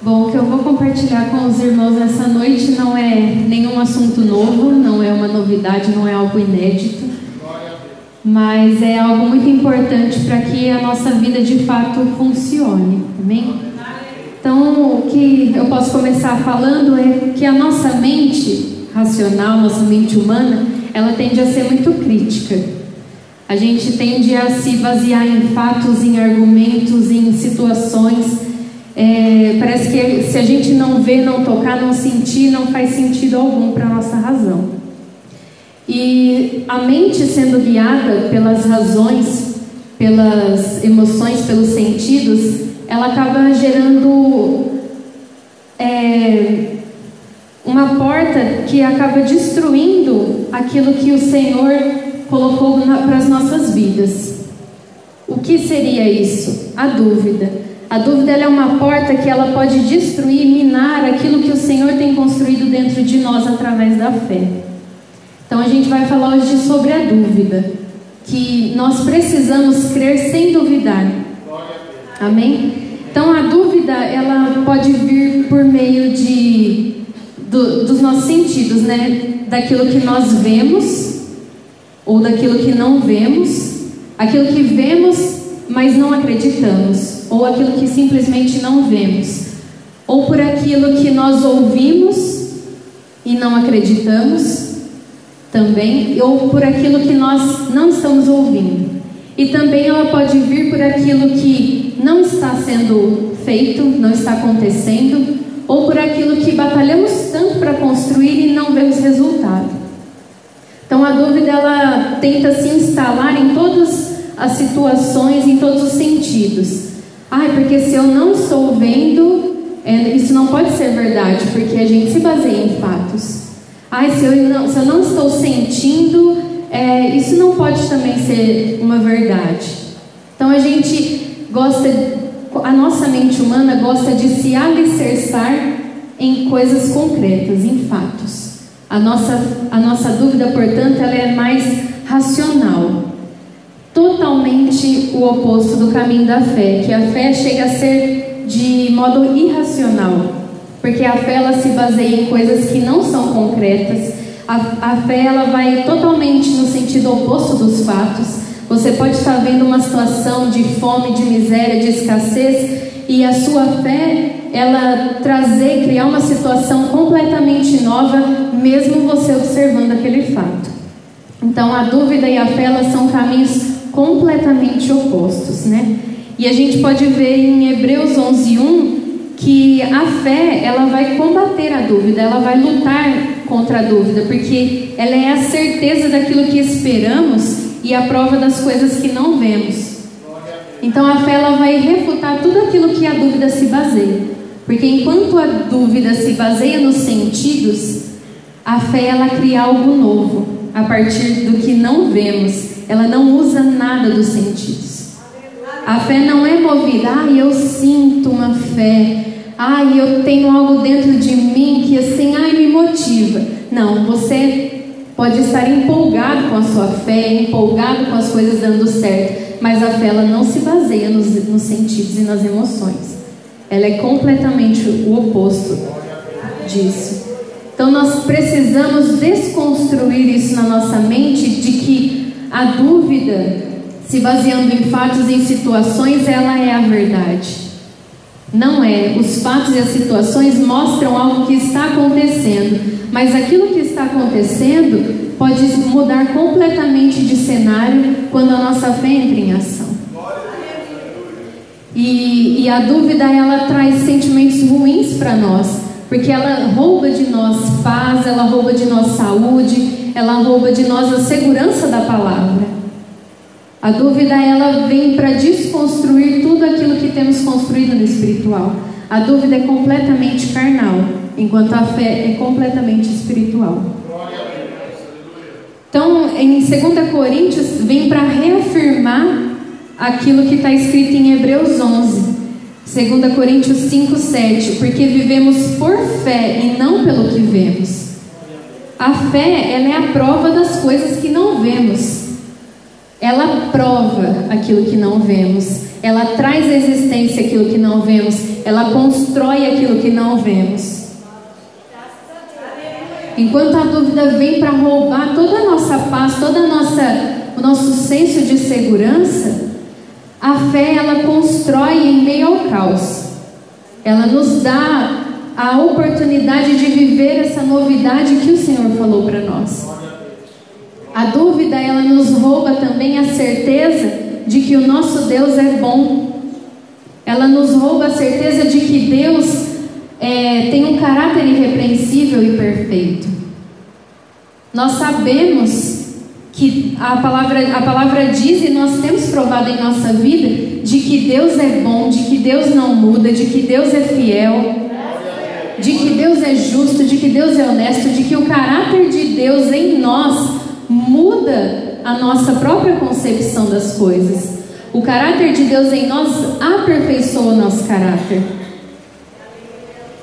Bom, o que eu vou compartilhar com os irmãos nessa noite não é nenhum assunto novo, não é uma novidade, não é algo inédito, mas é algo muito importante para que a nossa vida de fato funcione. Amém? Então, o que eu posso começar falando é que a nossa mente racional, nossa mente humana, ela tende a ser muito crítica. A gente tende a se basear em fatos, em argumentos, em situações é, parece que se a gente não vê, não tocar, não sentir, não faz sentido algum para a nossa razão. E a mente sendo guiada pelas razões, pelas emoções, pelos sentidos, ela acaba gerando é, uma porta que acaba destruindo aquilo que o Senhor colocou para as nossas vidas. O que seria isso? A dúvida. A dúvida é uma porta que ela pode destruir, minar aquilo que o Senhor tem construído dentro de nós através da fé. Então a gente vai falar hoje sobre a dúvida, que nós precisamos crer sem duvidar. Amém? Então a dúvida ela pode vir por meio de do, dos nossos sentidos, né? Daquilo que nós vemos ou daquilo que não vemos, aquilo que vemos mas não acreditamos ou aquilo que simplesmente não vemos, ou por aquilo que nós ouvimos e não acreditamos também, ou por aquilo que nós não estamos ouvindo. E também ela pode vir por aquilo que não está sendo feito, não está acontecendo, ou por aquilo que batalhamos tanto para construir e não vemos resultado. Então a dúvida ela tenta se instalar em todas as situações, em todos os sentidos. Ai, porque se eu não estou vendo, é, isso não pode ser verdade, porque a gente se baseia em fatos. Ai, se eu não, se eu não estou sentindo, é, isso não pode também ser uma verdade. Então a gente gosta, a nossa mente humana gosta de se alicerçar em coisas concretas, em fatos. A nossa, a nossa dúvida, portanto, ela é mais racional totalmente o oposto do caminho da fé, que a fé chega a ser de modo irracional, porque a fé ela se baseia em coisas que não são concretas. A, a fé ela vai totalmente no sentido oposto dos fatos. Você pode estar vendo uma situação de fome, de miséria, de escassez, e a sua fé ela trazer, criar uma situação completamente nova, mesmo você observando aquele fato. Então a dúvida e a fé elas são caminhos completamente opostos, né? E a gente pode ver em Hebreus 11:1 que a fé, ela vai combater a dúvida, ela vai lutar contra a dúvida, porque ela é a certeza daquilo que esperamos e a prova das coisas que não vemos. Então a fé ela vai refutar tudo aquilo que a dúvida se baseia. Porque enquanto a dúvida se baseia nos sentidos, a fé ela cria algo novo a partir do que não vemos ela não usa nada dos sentidos. A fé não é movida, ai, eu sinto uma fé, ai, eu tenho algo dentro de mim que assim, ai, me motiva. Não, você pode estar empolgado com a sua fé, empolgado com as coisas dando certo, mas a fé ela não se baseia nos, nos sentidos e nas emoções. Ela é completamente o oposto disso. Então nós precisamos desconstruir isso na nossa mente de que a dúvida, se baseando em fatos e em situações, ela é a verdade. Não é. Os fatos e as situações mostram algo que está acontecendo, mas aquilo que está acontecendo pode mudar completamente de cenário quando a nossa fé entra em ação. E, e a dúvida ela traz sentimentos ruins para nós, porque ela rouba de nós paz, ela rouba de nós saúde, ela rouba de nós a segurança da palavra. A dúvida ela vem para desconstruir tudo aquilo que temos construído no espiritual. A dúvida é completamente carnal, enquanto a fé é completamente espiritual. Então, em 2 Coríntios, vem para reafirmar aquilo que está escrito em Hebreus 11. 2 Coríntios 5, 7. Porque vivemos por fé e não pelo que vemos. A fé, ela é a prova das coisas que não vemos. Ela prova aquilo que não vemos. Ela traz à existência aquilo que não vemos. ela constrói aquilo que não vemos. Enquanto a dúvida vem para roubar toda a nossa paz, toda nossa, o nosso senso de segurança, a fé ela constrói em meio ao caos. Ela nos dá a oportunidade de viver essa novidade que o Senhor falou para nós. A dúvida ela nos rouba também a certeza de que o nosso Deus é bom. Ela nos rouba a certeza de que Deus é, tem um caráter irrepreensível e perfeito. Nós sabemos que a palavra, a palavra diz e nós temos provado em nossa vida de que Deus é bom, de que Deus não muda, de que Deus é fiel, de que Deus é justo, de que Deus é honesto, de que o caráter de Deus em nós muda a nossa própria concepção das coisas. O caráter de Deus em nós aperfeiçoa o nosso caráter.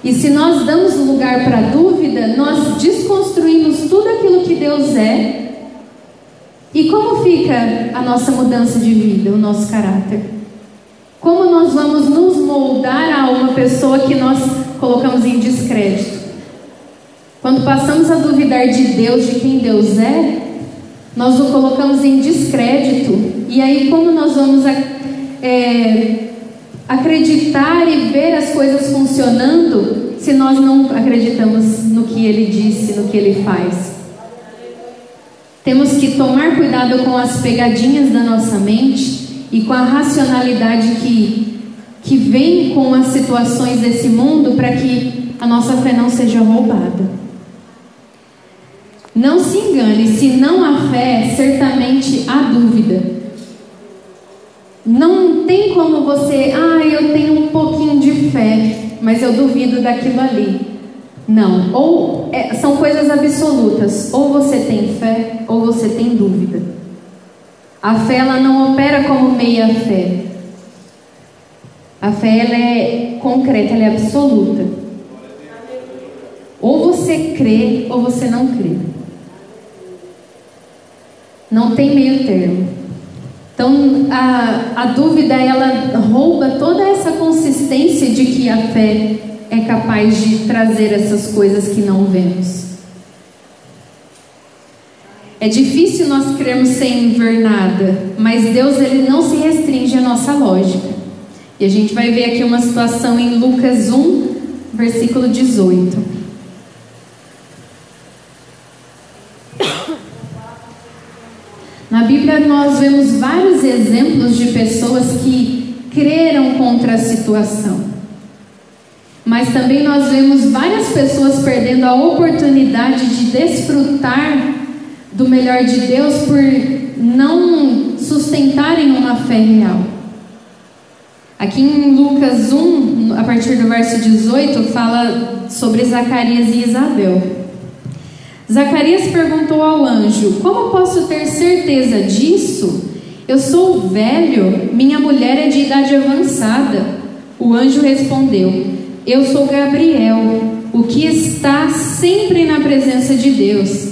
E se nós damos lugar para a dúvida, nós desconstruímos tudo aquilo que Deus é. E como fica a nossa mudança de vida, o nosso caráter? Como nós vamos nos moldar a uma pessoa que nós colocamos em descrédito? Quando passamos a duvidar de Deus, de quem Deus é, nós o colocamos em descrédito. E aí, como nós vamos é, acreditar e ver as coisas funcionando se nós não acreditamos no que ele disse, no que ele faz. Temos que tomar cuidado com as pegadinhas da nossa mente e com a racionalidade que, que vem com as situações desse mundo para que a nossa fé não seja roubada. Não se engane, se não há fé, certamente há dúvida. Não tem como você, ah, eu tenho um pouquinho de fé, mas eu duvido daquilo ali. Não, ou é, são coisas absolutas. Ou você tem fé, ou você tem dúvida. A fé ela não opera como meia fé. A fé ela é concreta, ela é absoluta. Ou você crê, ou você não crê. Não tem meio termo. Então, a, a dúvida, ela rouba toda essa consistência de que a fé é capaz de trazer essas coisas que não vemos. É difícil nós crermos sem ver nada, mas Deus ele não se restringe à nossa lógica. E a gente vai ver aqui uma situação em Lucas 1, versículo 18. Na Bíblia nós vemos vários exemplos de pessoas que creram contra a situação. Mas também nós vemos várias pessoas perdendo a oportunidade de desfrutar do melhor de Deus por não sustentarem uma fé real. Aqui em Lucas 1, a partir do verso 18, fala sobre Zacarias e Isabel. Zacarias perguntou ao anjo: Como posso ter certeza disso? Eu sou velho, minha mulher é de idade avançada. O anjo respondeu: Eu sou Gabriel, o que está sempre na presença de Deus.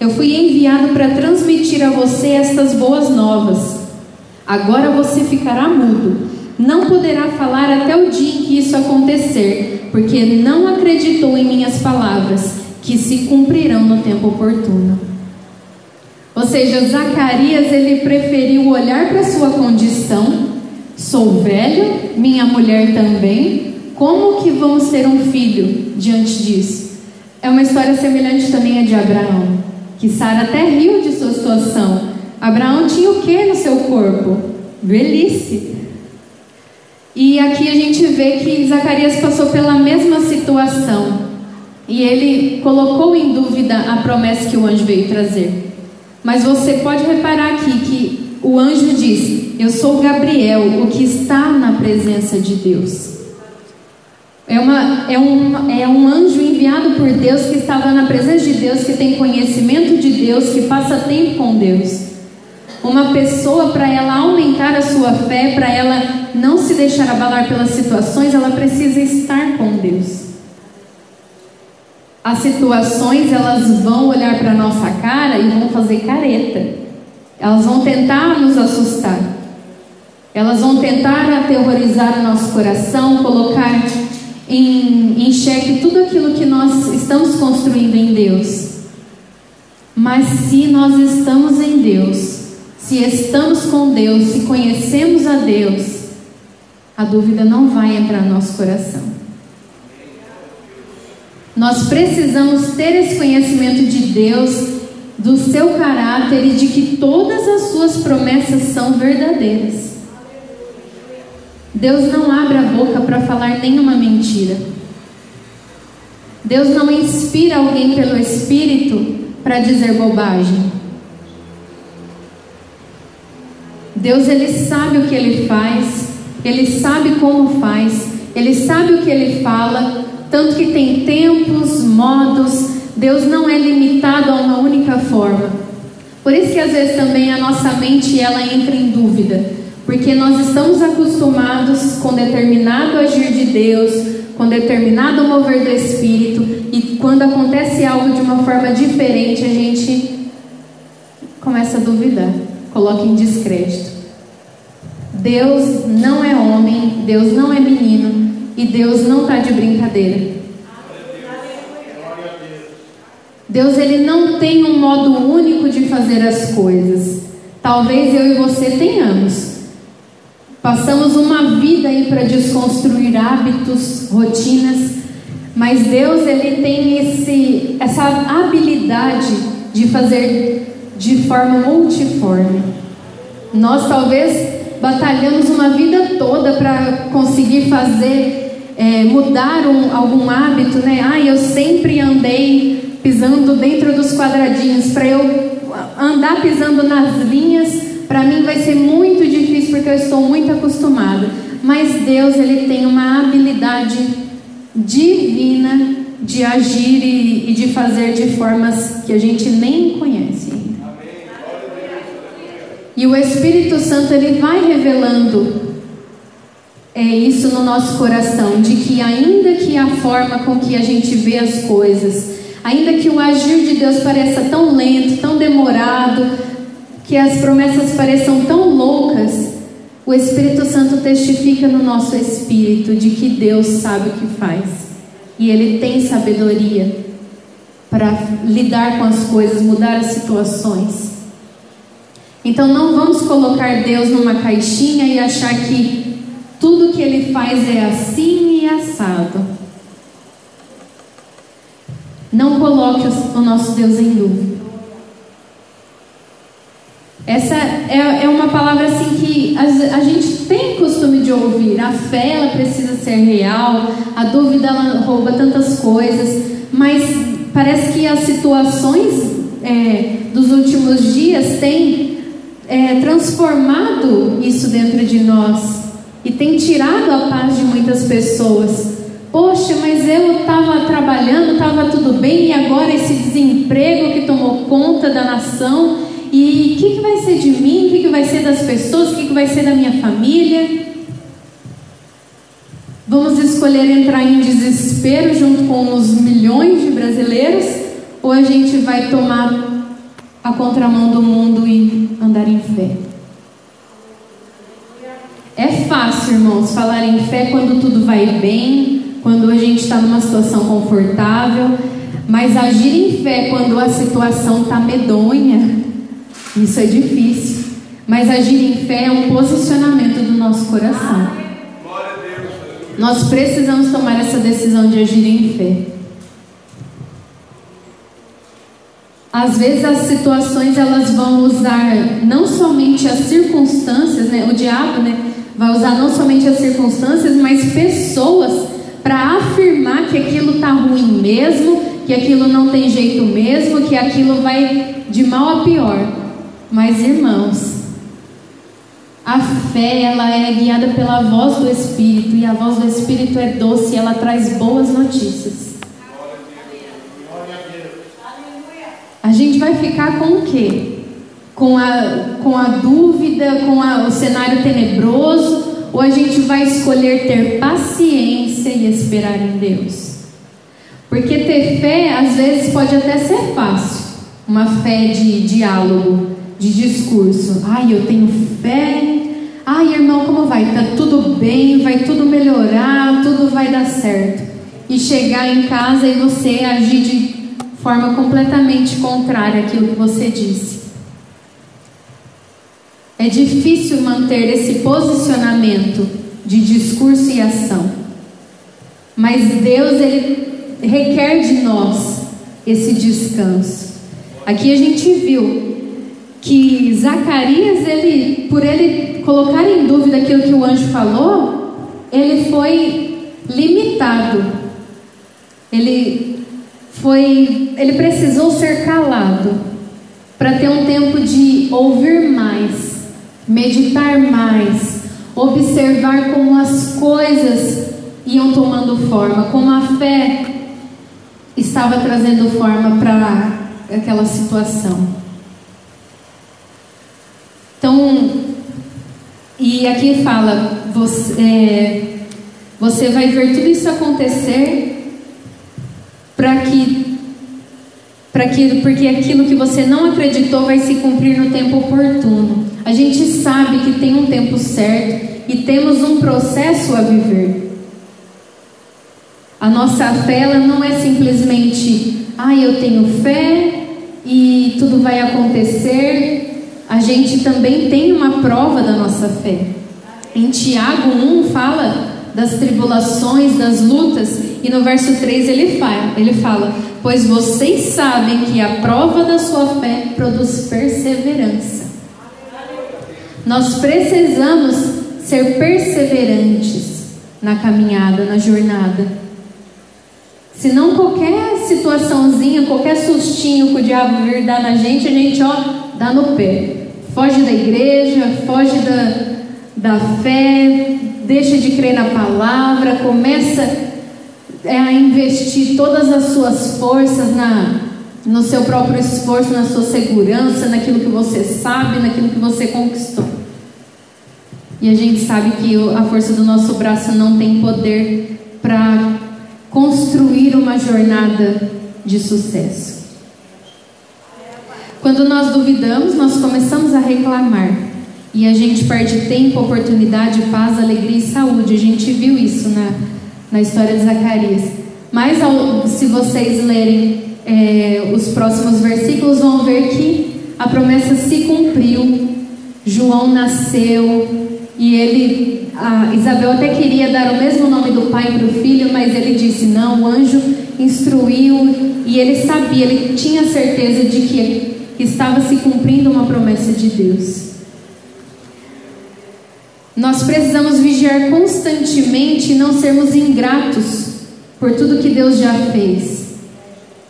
Eu fui enviado para transmitir a você estas boas novas. Agora você ficará mudo, não poderá falar até o dia em que isso acontecer, porque não acreditou em minhas palavras que se cumprirão no tempo oportuno. Ou seja, Zacarias ele preferiu olhar para sua condição, sou velho, minha mulher também, como que vamos ter um filho diante disso? É uma história semelhante também à de Abraão, que Sara até riu de sua situação. Abraão tinha o que no seu corpo? Velhice. E aqui a gente vê que Zacarias passou pela mesma situação. E ele colocou em dúvida a promessa que o anjo veio trazer. Mas você pode reparar aqui que o anjo diz: Eu sou Gabriel, o que está na presença de Deus. É, uma, é, um, é um anjo enviado por Deus que estava na presença de Deus, que tem conhecimento de Deus, que passa tempo com Deus. Uma pessoa, para ela aumentar a sua fé, para ela não se deixar abalar pelas situações, ela precisa estar com Deus as situações elas vão olhar para nossa cara e vão fazer careta. Elas vão tentar nos assustar. Elas vão tentar aterrorizar o nosso coração, colocar em, em xeque tudo aquilo que nós estamos construindo em Deus. Mas se nós estamos em Deus, se estamos com Deus, se conhecemos a Deus, a dúvida não vai entrar no nosso coração. Nós precisamos ter esse conhecimento de Deus, do seu caráter e de que todas as suas promessas são verdadeiras. Deus não abre a boca para falar nenhuma mentira. Deus não inspira alguém pelo Espírito para dizer bobagem. Deus ele sabe o que ele faz, ele sabe como faz, ele sabe o que ele fala, tanto que tem tempos, modos. Deus não é limitado a uma única forma. Por isso que às vezes também a nossa mente ela entra em dúvida, porque nós estamos acostumados com determinado agir de Deus, com determinado mover do Espírito, e quando acontece algo de uma forma diferente, a gente começa a duvidar, coloca em descrédito. Deus não é homem, Deus não é menino, e Deus não está de brincadeira. Deus ele não tem um modo único de fazer as coisas. Talvez eu e você tenhamos, Passamos uma vida aí para desconstruir hábitos, rotinas, mas Deus ele tem esse, essa habilidade de fazer de forma multiforme. Nós talvez batalhamos uma vida toda para conseguir fazer, é, mudar um, algum hábito, né? Ah, eu sempre andei pisando dentro dos quadradinhos, para eu andar pisando nas linhas para mim vai ser muito difícil porque eu estou muito acostumada. Mas Deus, ele tem uma habilidade divina de agir e, e de fazer de formas que a gente nem conhece. E o Espírito Santo ele vai revelando é isso no nosso coração, de que ainda que a forma com que a gente vê as coisas, ainda que o agir de Deus pareça tão lento, tão demorado, que as promessas pareçam tão loucas, o Espírito Santo testifica no nosso espírito de que Deus sabe o que faz e Ele tem sabedoria para lidar com as coisas, mudar as situações. Então não vamos colocar Deus numa caixinha e achar que tudo que Ele faz é assim e assado. Não coloque o nosso Deus em dúvida. Essa é, é uma palavra assim que a, a, gente tem costume de ouvir. A fé ela precisa ser real, a dúvida ela rouba tantas coisas, mas parece que as situações é, dos últimos dias têm é, transformado isso dentro de nós e tem tirado a paz de muitas pessoas. Poxa, mas eu estava trabalhando, estava tudo bem e agora esse desemprego que tomou conta da nação e o que, que vai ser de mim? O que, que vai ser das pessoas? O que, que vai ser da minha família? Vamos escolher entrar em desespero junto com os milhões de brasileiros? Ou a gente vai tomar a contramão do mundo e andar em fé? É fácil, irmãos, falar em fé quando tudo vai bem, quando a gente está numa situação confortável, mas agir em fé quando a situação está medonha, isso é difícil, mas agir em fé é um posicionamento do nosso coração. Nós precisamos tomar essa decisão de agir em fé. Às vezes as situações elas vão usar não somente as circunstâncias, né? O diabo, né, vai usar não somente as circunstâncias, mas pessoas para afirmar que aquilo tá ruim mesmo, que aquilo não tem jeito mesmo, que aquilo vai de mal a pior. Mas irmãos, a fé ela é guiada pela voz do Espírito e a voz do Espírito é doce, ela traz boas notícias. A gente vai ficar com o quê? Com a, com a dúvida, com a, o cenário tenebroso, ou a gente vai escolher ter paciência e esperar em Deus? Porque ter fé às vezes pode até ser fácil, uma fé de diálogo, de discurso. Ai, eu tenho fé. Ai, irmão, como vai? Tá tudo bem, vai tudo melhorar, tudo vai dar certo. E chegar em casa e você agir de forma completamente contrária àquilo que você disse. É difícil manter esse posicionamento de discurso e ação. Mas Deus ele requer de nós esse descanso. Aqui a gente viu que Zacarias, ele, por ele colocar em dúvida aquilo que o anjo falou, ele foi limitado. Ele foi, ele precisou ser calado para ter um tempo de ouvir mais, meditar mais, observar como as coisas iam tomando forma, como a fé estava trazendo forma para aquela situação. Então, e aqui fala, você, é, você vai ver tudo isso acontecer para que, para que, porque aquilo que você não acreditou vai se cumprir no tempo oportuno. A gente sabe que tem um tempo certo e temos um processo a viver. A nossa fé ela não é simplesmente, ah, eu tenho fé e tudo vai acontecer a gente também tem uma prova da nossa fé. Em Tiago 1 fala das tribulações, das lutas, e no verso 3 ele fala, ele fala: Pois vocês sabem que a prova da sua fé produz perseverança. Nós precisamos ser perseverantes na caminhada, na jornada. Senão qualquer situaçãozinha, qualquer sustinho que o diabo vir dar na gente, a gente ó, dá no pé foge da igreja, foge da, da fé, deixa de crer na palavra, começa é, a investir todas as suas forças na, no seu próprio esforço, na sua segurança, naquilo que você sabe, naquilo que você conquistou. E a gente sabe que a força do nosso braço não tem poder para construir uma jornada de sucesso. Quando nós duvidamos, nós começamos a reclamar. E a gente perde tempo, oportunidade, paz, alegria e saúde. A gente viu isso na, na história de Zacarias. Mas ao, se vocês lerem é, os próximos versículos, vão ver que a promessa se cumpriu. João nasceu e ele, Isabel até queria dar o mesmo nome do pai para o filho, mas ele disse não. O anjo instruiu e ele sabia, ele tinha certeza de que estava se cumprindo uma promessa de Deus. Nós precisamos vigiar constantemente e não sermos ingratos por tudo que Deus já fez.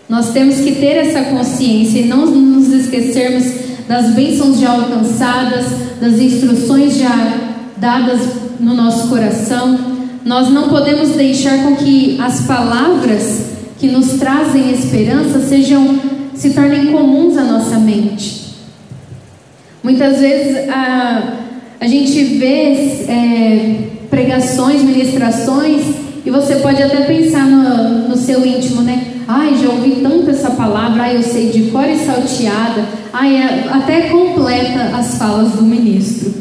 Nós temos que ter essa consciência e não nos esquecermos das bênçãos já alcançadas, das instruções já dadas no nosso coração. Nós não podemos deixar com que as palavras que nos trazem esperança sejam se tornem comuns à nossa mente. Muitas vezes a, a gente vê é, pregações, ministrações, e você pode até pensar no, no seu íntimo, né? Ai, já ouvi tanto essa palavra, ai, eu sei de cor e salteada, ai, é, até completa as falas do ministro.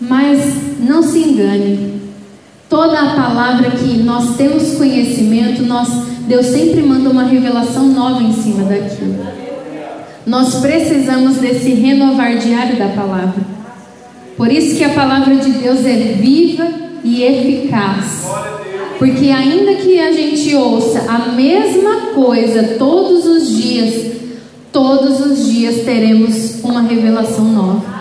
Mas não se engane, toda a palavra que nós temos conhecimento, nós Deus sempre manda uma revelação nova em cima daquilo. Nós precisamos desse renovar diário da palavra. Por isso que a palavra de Deus é viva e eficaz. Porque ainda que a gente ouça a mesma coisa todos os dias, todos os dias teremos uma revelação nova.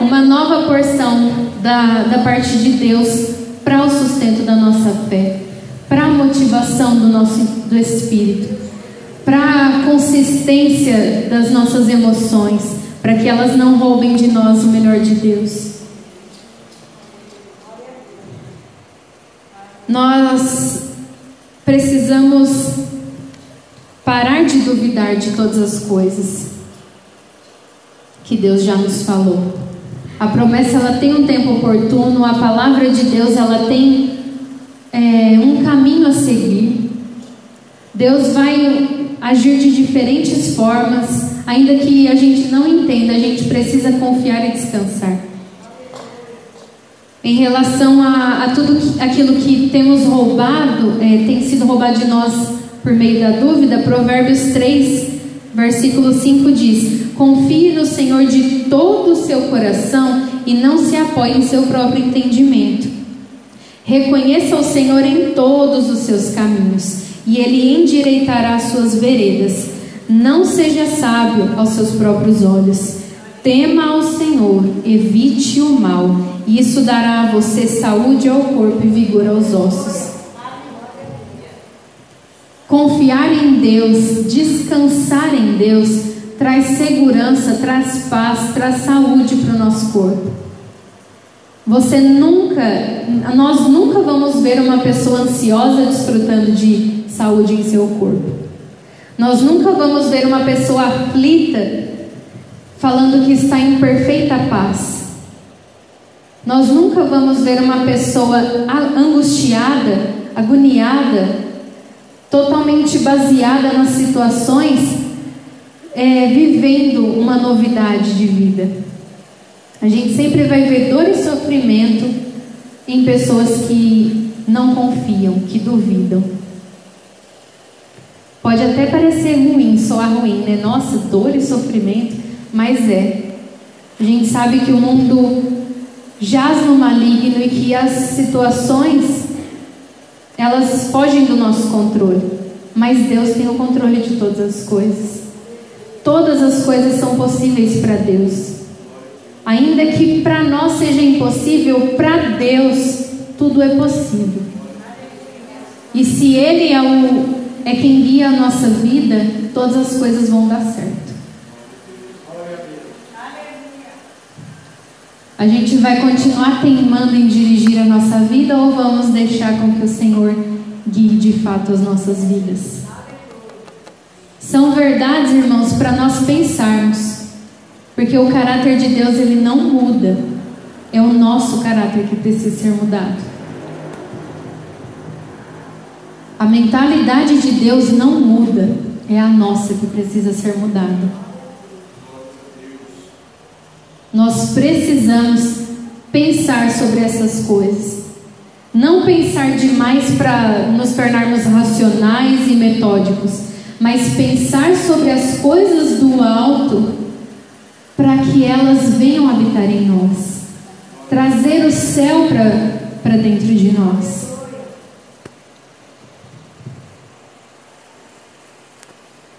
Uma nova porção da, da parte de Deus para o sustento da nossa fé para a motivação do nosso do espírito, para a consistência das nossas emoções, para que elas não roubem de nós o melhor de Deus. Nós precisamos parar de duvidar de todas as coisas que Deus já nos falou. A promessa ela tem um tempo oportuno, a palavra de Deus ela tem é, um caminho a seguir. Deus vai agir de diferentes formas, ainda que a gente não entenda, a gente precisa confiar e descansar. Em relação a, a tudo que, aquilo que temos roubado, é, tem sido roubado de nós por meio da dúvida, Provérbios 3, versículo 5 diz: Confie no Senhor de todo o seu coração e não se apoie em seu próprio entendimento. Reconheça o Senhor em todos os seus caminhos e ele endireitará as suas veredas. Não seja sábio aos seus próprios olhos. Tema ao Senhor, evite o mal, e isso dará a você saúde ao corpo e vigor aos ossos. Confiar em Deus, descansar em Deus, traz segurança, traz paz, traz saúde para o nosso corpo. Você nunca, nós nunca vamos ver uma pessoa ansiosa desfrutando de saúde em seu corpo. Nós nunca vamos ver uma pessoa aflita falando que está em perfeita paz. Nós nunca vamos ver uma pessoa angustiada, agoniada, totalmente baseada nas situações, é, vivendo uma novidade de vida. A gente sempre vai ver dor e sofrimento em pessoas que não confiam, que duvidam. Pode até parecer ruim, soar ruim, né? Nossa, dor e sofrimento mas é. A gente sabe que o mundo jaz no maligno e que as situações elas fogem do nosso controle, mas Deus tem o controle de todas as coisas. Todas as coisas são possíveis para Deus. Ainda que para nós seja impossível, para Deus tudo é possível. E se Ele é, o, é quem guia a nossa vida, todas as coisas vão dar certo. A gente vai continuar teimando em dirigir a nossa vida ou vamos deixar com que o Senhor guie de fato as nossas vidas? São verdades, irmãos, para nós pensarmos, porque o caráter de Deus ele não muda, é o nosso caráter que precisa ser mudado. A mentalidade de Deus não muda, é a nossa que precisa ser mudada. Nós precisamos pensar sobre essas coisas. Não pensar demais para nos tornarmos racionais e metódicos, mas pensar sobre as coisas do alto para que elas venham habitar em nós. Trazer o céu para dentro de nós.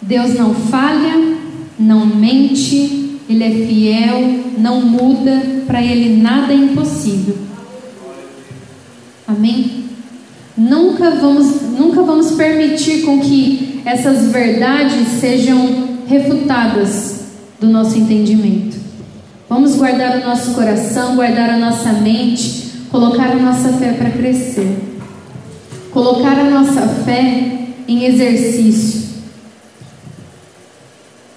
Deus não falha, não mente, ele é fiel, não muda, para Ele nada é impossível. Amém? Nunca vamos, nunca vamos permitir com que essas verdades sejam refutadas do nosso entendimento. Vamos guardar o nosso coração, guardar a nossa mente, colocar a nossa fé para crescer. Colocar a nossa fé em exercício.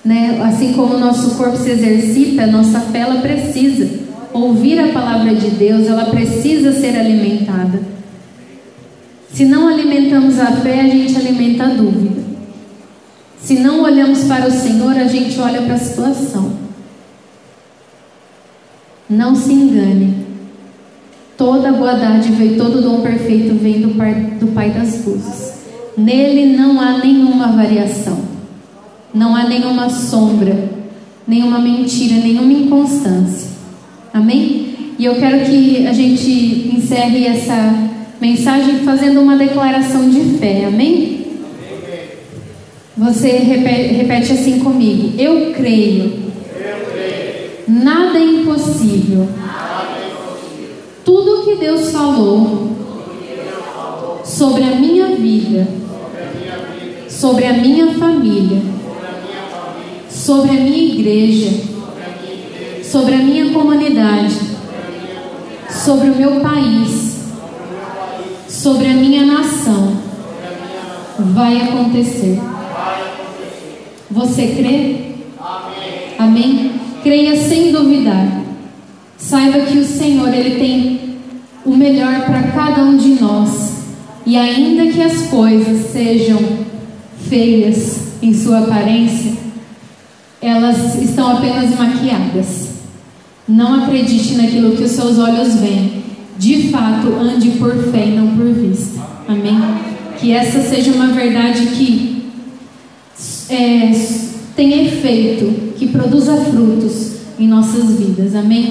Né? Assim como o nosso corpo se exercita, a nossa fé ela precisa ouvir a palavra de Deus, ela precisa ser alimentada. Se não alimentamos a fé, a gente alimenta a dúvida. Se não olhamos para o Senhor, a gente olha para a situação. Não se engane. Toda boa dádiva e todo dom perfeito vem do Pai, do Pai das luzes. Nele não há nenhuma variação. Não há nenhuma sombra, nenhuma mentira, nenhuma inconstância. Amém? E eu quero que a gente encerre essa mensagem fazendo uma declaração de fé. Amém? Você repete, repete assim comigo. Eu creio. Eu creio. Nada é impossível. Nada é impossível. Tudo que Deus falou, sobre a minha, vida, sobre a minha família sobre a minha igreja, sobre a minha comunidade, sobre o meu país, sobre a minha nação. Vai acontecer. Você crê? Amém? Creia sem duvidar. Saiba que o Senhor ele tem o melhor para cada um de nós. E ainda que as coisas sejam feias em sua aparência, elas estão apenas maquiadas. Não acredite naquilo que os seus olhos veem. de fato ande por fé e não por vista. Amém? Que essa seja uma verdade que é, tenha efeito, que produza frutos em nossas vidas. Amém?